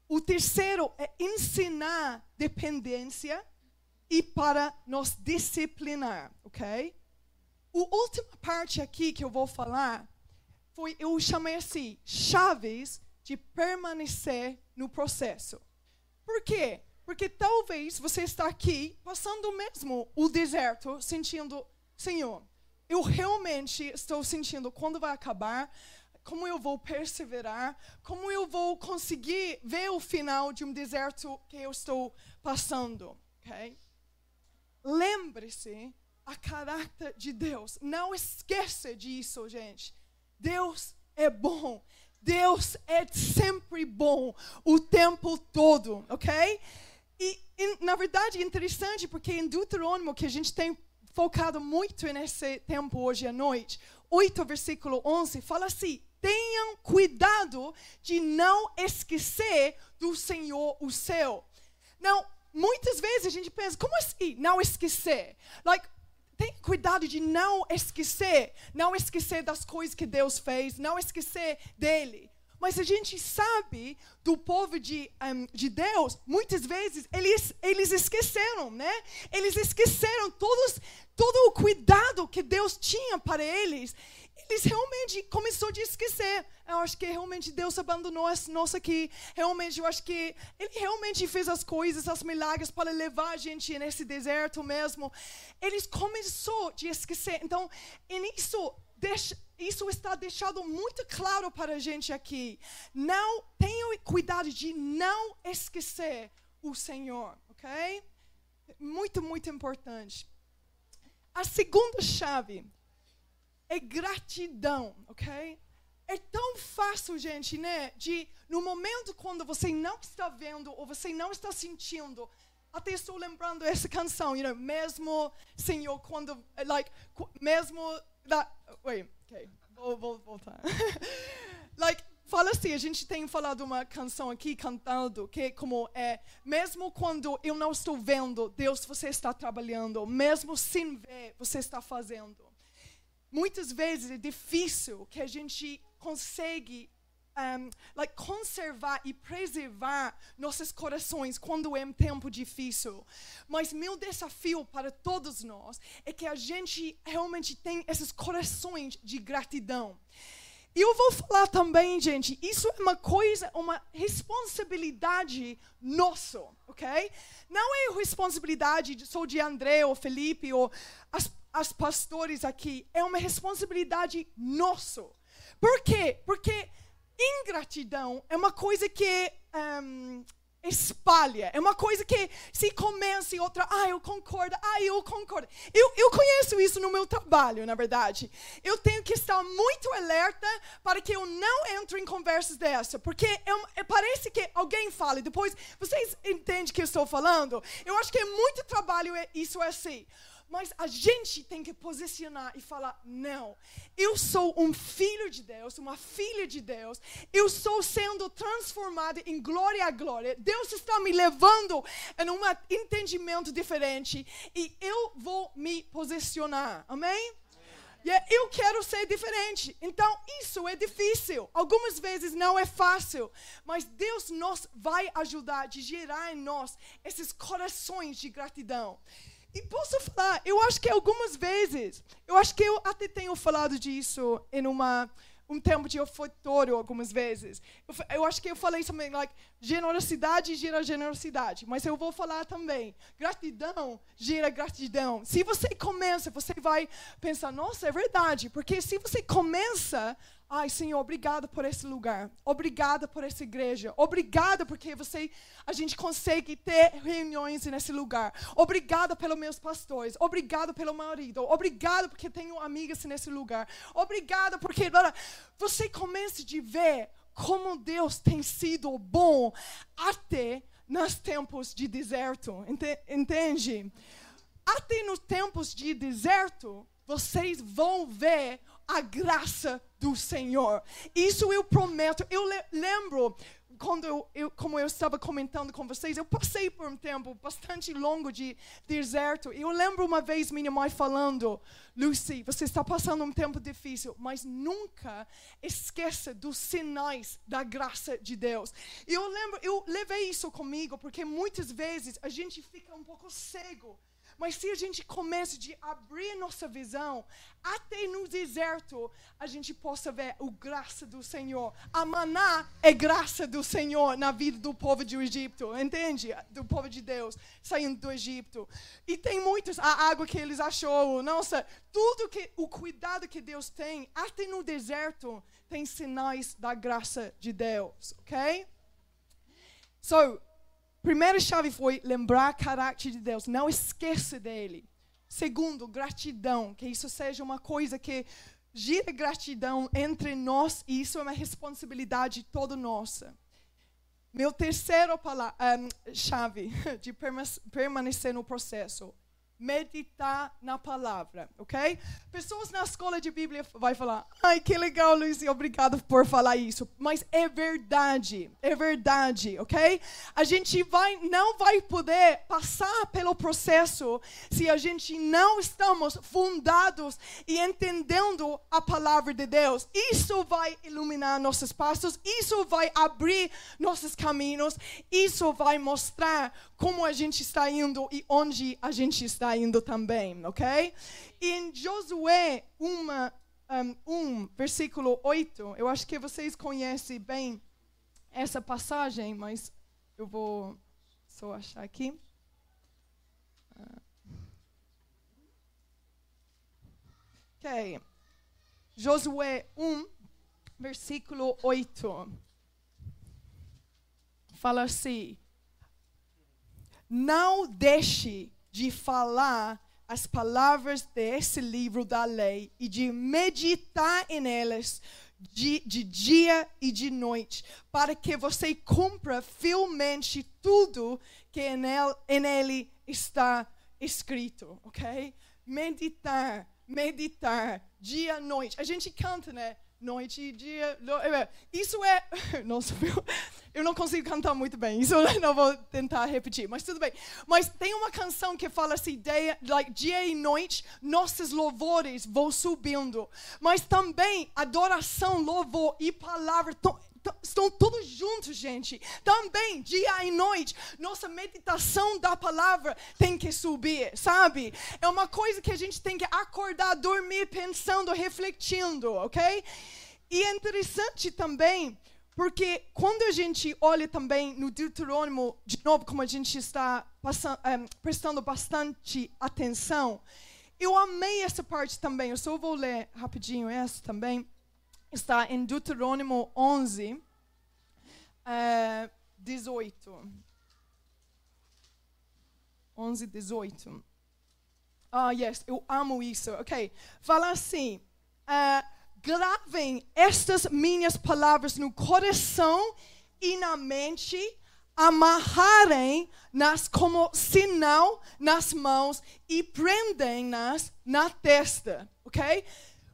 O terceiro é ensinar dependência e para nos disciplinar, ok? A última parte aqui que eu vou falar foi, eu chamei assim, chaves de permanecer no processo. Por quê? Porque talvez você está aqui passando mesmo o deserto, sentindo, Senhor, eu realmente estou sentindo quando vai acabar, como eu vou perseverar, como eu vou conseguir ver o final de um deserto que eu estou passando, ok? Lembre-se a caráter de Deus. Não esqueça disso, gente. Deus é bom. Deus é sempre bom o tempo todo, ok? E, e, na verdade, é interessante porque em Deuteronômio, que a gente tem focado muito nesse tempo hoje à noite, 8, versículo 11, fala assim: tenham cuidado de não esquecer do Senhor o seu. Não, muitas vezes a gente pensa, como assim não esquecer? Like, tenha cuidado de não esquecer, não esquecer das coisas que Deus fez, não esquecer dele. Mas a gente sabe do povo de, um, de Deus, muitas vezes eles, eles esqueceram, né? Eles esqueceram todos, todo o cuidado que Deus tinha para eles. Eles realmente começou a esquecer. Eu acho que realmente Deus abandonou nós aqui. Realmente, eu acho que Ele realmente fez as coisas, as milagres para levar a gente nesse deserto mesmo. Eles começou a esquecer. Então, nisso, deixa, isso está deixado muito claro para a gente aqui. Não tenha cuidado de não esquecer o Senhor, ok? Muito, muito importante. A segunda chave é gratidão, ok? É tão fácil, gente, né? De no momento quando você não está vendo ou você não está sentindo até estou lembrando essa canção, you know, mesmo Senhor quando like mesmo da wait, okay. Vou, vou voltar. like fala assim, a gente tem falado uma canção aqui cantando que como é mesmo quando eu não estou vendo, Deus você está trabalhando, mesmo sem ver, você está fazendo. Muitas vezes é difícil que a gente consegue um, like, conservar e preservar nossos corações quando é um tempo difícil. Mas meu desafio para todos nós é que a gente realmente tem esses corações de gratidão. E eu vou falar também, gente, isso é uma coisa, uma responsabilidade nossa, ok? Não é responsabilidade de, só de André ou Felipe ou as, as pastores aqui. É uma responsabilidade nossa. Por quê? Porque ingratidão é uma coisa que um, espalha. É uma coisa que se começa e outra, ah, eu concordo, ah, eu concordo. Eu, eu conheço isso no meu trabalho, na verdade. Eu tenho que estar muito alerta para que eu não entre em conversas dessa, porque eu, é, parece que alguém fala e depois, vocês entendem o que eu estou falando? Eu acho que é muito trabalho isso é assim. Mas a gente tem que posicionar e falar: não, eu sou um filho de Deus, uma filha de Deus, eu estou sendo transformado em glória a glória. Deus está me levando em um entendimento diferente e eu vou me posicionar. Amém? Yeah, eu quero ser diferente. Então, isso é difícil. Algumas vezes não é fácil. Mas Deus nos vai ajudar a gerar em nós esses corações de gratidão. E posso falar, eu acho que algumas vezes, eu acho que eu até tenho falado disso em uma um tempo de ofertório algumas vezes. Eu, eu, acho que eu falei também, like, generosidade gera generosidade, mas eu vou falar também, gratidão gera gratidão. Se você começa, você vai pensar, nossa, é verdade, porque se você começa Ai, Senhor, obrigado por esse lugar. Obrigada por essa igreja. Obrigada porque você a gente consegue ter reuniões nesse lugar. Obrigada pelos meus pastores. Obrigado pelo marido. Obrigado porque tenho amigas nesse lugar. Obrigada porque você começa a ver como Deus tem sido bom até nos tempos de deserto. Entende? Até nos tempos de deserto, vocês vão ver a graça do Senhor. Isso eu prometo. Eu le lembro quando eu, como eu estava comentando com vocês, eu passei por um tempo bastante longo de deserto. E eu lembro uma vez minha mãe falando, Lucy, você está passando um tempo difícil, mas nunca esqueça dos sinais da graça de Deus. Eu lembro, eu levei isso comigo, porque muitas vezes a gente fica um pouco cego mas se a gente começa de abrir nossa visão, até no deserto, a gente possa ver a graça do Senhor. A maná é graça do Senhor na vida do povo do Egito, entende? Do povo de Deus saindo do Egito. E tem muitos, a água que eles achou, nossa, tudo que, o cuidado que Deus tem, até no deserto, tem sinais da graça de Deus, ok? So, Primeira chave foi lembrar o caráter de Deus, não esqueça dele. Segundo, gratidão, que isso seja uma coisa que gira gratidão entre nós e isso é uma responsabilidade toda nossa. Meu terceiro um, chave de permanecer no processo meditar na palavra, ok? Pessoas na escola de Bíblia vai falar, ai que legal, Luiz, obrigado por falar isso, mas é verdade, é verdade, ok? A gente vai, não vai poder passar pelo processo se a gente não estamos fundados e entendendo a palavra de Deus. Isso vai iluminar nossos passos, isso vai abrir nossos caminhos, isso vai mostrar como a gente está indo e onde a gente está indo também, ok? Em Josué 1, um, 1, versículo 8, eu acho que vocês conhecem bem essa passagem, mas eu vou só achar aqui. Ok. Josué 1, versículo 8. Fala assim: não deixe de falar as palavras desse livro da lei e de meditar em elas de, de dia e de noite, para que você cumpra fielmente tudo que em ele, em ele está escrito, ok? Meditar, meditar, dia e noite. A gente canta, né? Noite e dia. É, isso é. Nossa, eu não consigo cantar muito bem. Isso eu não vou tentar repetir, mas tudo bem. Mas tem uma canção que fala assim: dia, like, dia e noite, nossos louvores vão subindo. Mas também adoração, louvor e palavra estão todos juntos, gente. Também, dia e noite, nossa meditação da palavra tem que subir, sabe? É uma coisa que a gente tem que acordar, dormir pensando, refletindo, ok? E é interessante também, porque quando a gente olha também no Deuteronômio, de novo, como a gente está passando, um, eh, prestando bastante atenção, eu amei essa parte também. Eu só vou ler rapidinho essa também está em Deuteronômio 11, uh, 18. 11, 18. Ah, yes, eu amo isso. Ok. Fala assim: uh, gravem estas minhas palavras no coração e na mente, amarrarem nas como sinal nas mãos e prendem-nas na testa. Ok?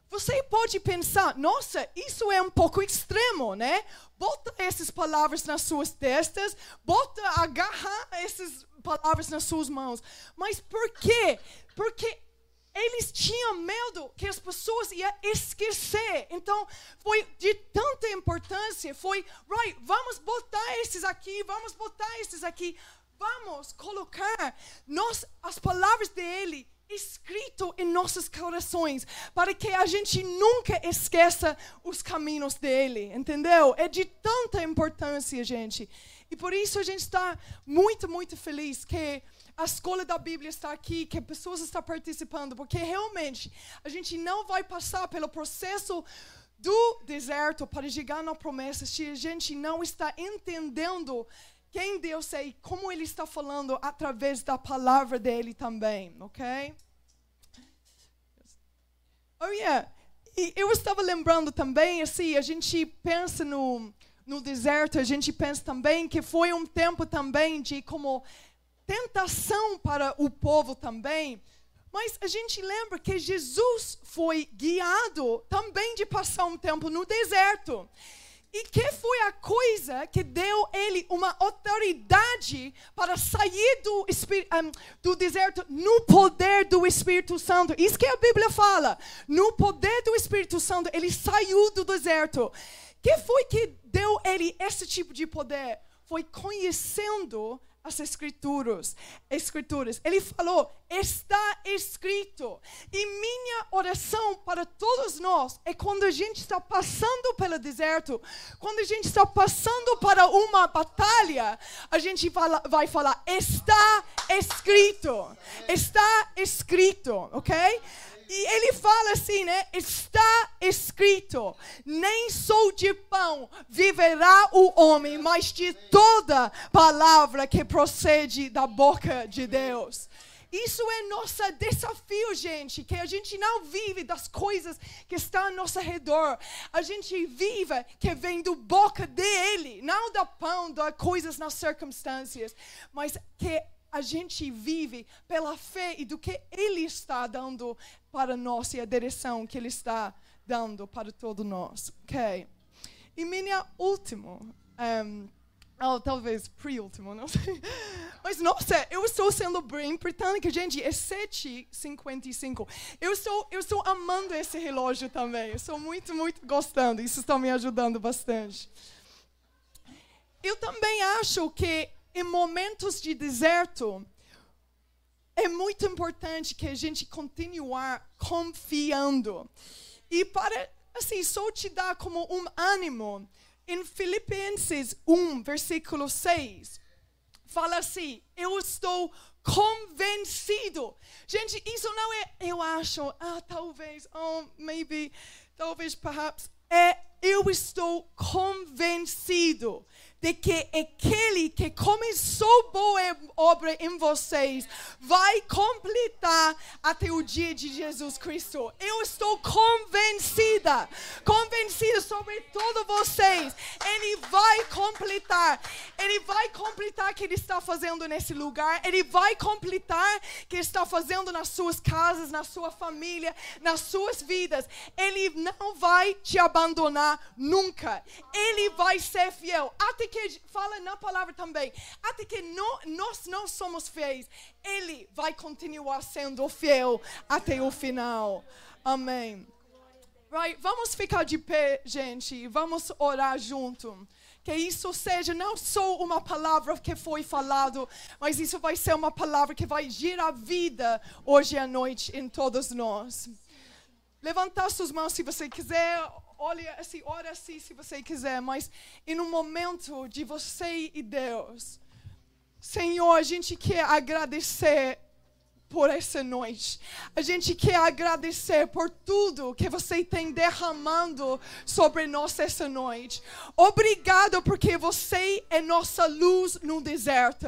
Você pode pensar, nossa, isso é um pouco extremo, né? Bota essas palavras nas suas testas, bota, agarra essas palavras nas suas mãos. Mas por quê? Porque eles tinham medo que as pessoas iam esquecer. Então, foi de tanta importância, foi, right, vamos botar esses aqui, vamos botar esses aqui, vamos colocar nós, as palavras dele escrito em nossos corações, para que a gente nunca esqueça os caminhos dele, entendeu? É de tanta importância, gente. E por isso a gente está muito, muito feliz que a escola da Bíblia está aqui, que pessoas estão participando, porque realmente a gente não vai passar pelo processo do deserto para chegar na promessa se a gente não está entendendo quem Deus é e como Ele está falando através da palavra dele também, ok? Oh, yeah. E eu estava lembrando também, assim, a gente pensa no, no deserto, a gente pensa também que foi um tempo também de como tentação para o povo também. Mas a gente lembra que Jesus foi guiado também de passar um tempo no deserto. E que foi a coisa que deu ele uma autoridade para sair do, um, do deserto no poder do Espírito Santo? Isso que a Bíblia fala. No poder do Espírito Santo, ele saiu do deserto. Que foi que deu ele esse tipo de poder? Foi conhecendo as escrituras, escrituras. Ele falou: está escrito. E minha oração para todos nós é quando a gente está passando pelo deserto, quando a gente está passando para uma batalha, a gente fala, vai falar: está escrito. Está escrito, ok? E ele fala assim, né? Está escrito: nem sou de pão viverá o homem, mas de toda palavra que procede da boca de Deus. Isso é nosso desafio, gente, que a gente não vive das coisas que estão ao nosso redor. A gente vive que vem do boca dele, não da pão, das coisas nas circunstâncias, mas que a gente vive pela fé e do que Ele está dando para nós e a direção que Ele está dando para todos nós. Ok? E minha última, um, oh, talvez pre-último, não sei. Mas nossa, eu estou sendo bem britânica, gente. É 7h55. Eu estou, eu estou amando esse relógio também. Eu estou muito, muito gostando. Isso está me ajudando bastante. Eu também acho que em momentos de deserto, é muito importante que a gente continuar confiando. E para, assim, só te dar como um ânimo, em Filipenses 1, versículo 6, fala assim: Eu estou convencido. Gente, isso não é, eu acho, ah, talvez, oh, maybe, talvez, perhaps. É, eu estou convencido de que aquele que começou boa obra em vocês vai completar até o dia de Jesus Cristo. Eu estou convencida, convencida sobre todos vocês. Ele vai completar. Ele vai completar o que ele está fazendo nesse lugar. Ele vai completar o que ele está fazendo nas suas casas, na sua família, nas suas vidas. Ele não vai te abandonar nunca. Ele vai ser fiel. Até que, fala na palavra também, até que nós não somos fiéis, Ele vai continuar sendo fiel até o final. Amém. Right? Vamos ficar de pé, gente. Vamos orar junto. Que isso seja não só uma palavra que foi falado, mas isso vai ser uma palavra que vai gerar vida hoje à noite em todos nós. Levantar suas mãos se você quiser, olha assim, ora assim se você quiser, mas em um momento de você e Deus, Senhor, a gente quer agradecer por essa noite. A gente quer agradecer por tudo que você tem derramando sobre nós essa noite. Obrigado porque você é nossa luz no deserto.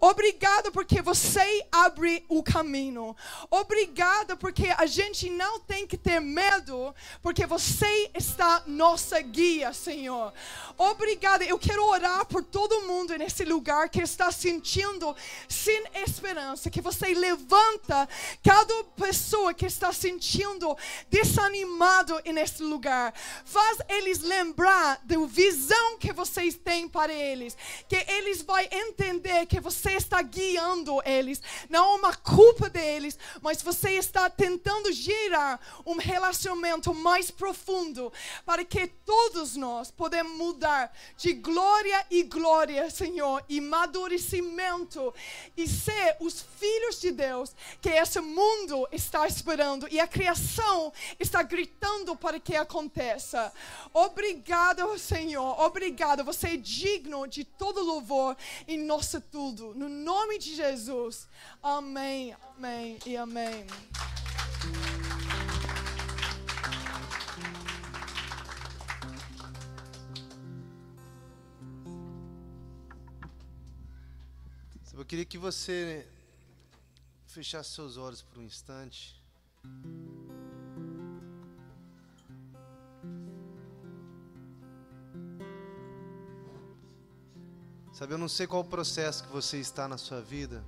Obrigado porque você abre o caminho. Obrigado porque a gente não tem que ter medo, porque você está nossa guia, Senhor. Obrigado. Eu quero orar por todo mundo nesse lugar que está sentindo sem esperança, que você levanta levanta cada pessoa que está sentindo desanimado nesse lugar. Faz eles lembrar da visão que vocês têm para eles. Que eles vão entender que você está guiando eles. Não é uma culpa deles, mas você está tentando gerar um relacionamento mais profundo para que todos nós podemos mudar de glória e glória, Senhor, e amadurecimento e ser os filhos de Deus que esse mundo está esperando e a criação está gritando para que aconteça. Obrigado, Senhor. Obrigado. Você é digno de todo louvor em nosso tudo. No nome de Jesus. Amém. Amém e amém. Eu queria que você fechar seus olhos por um instante. Sabe, eu não sei qual o processo que você está na sua vida.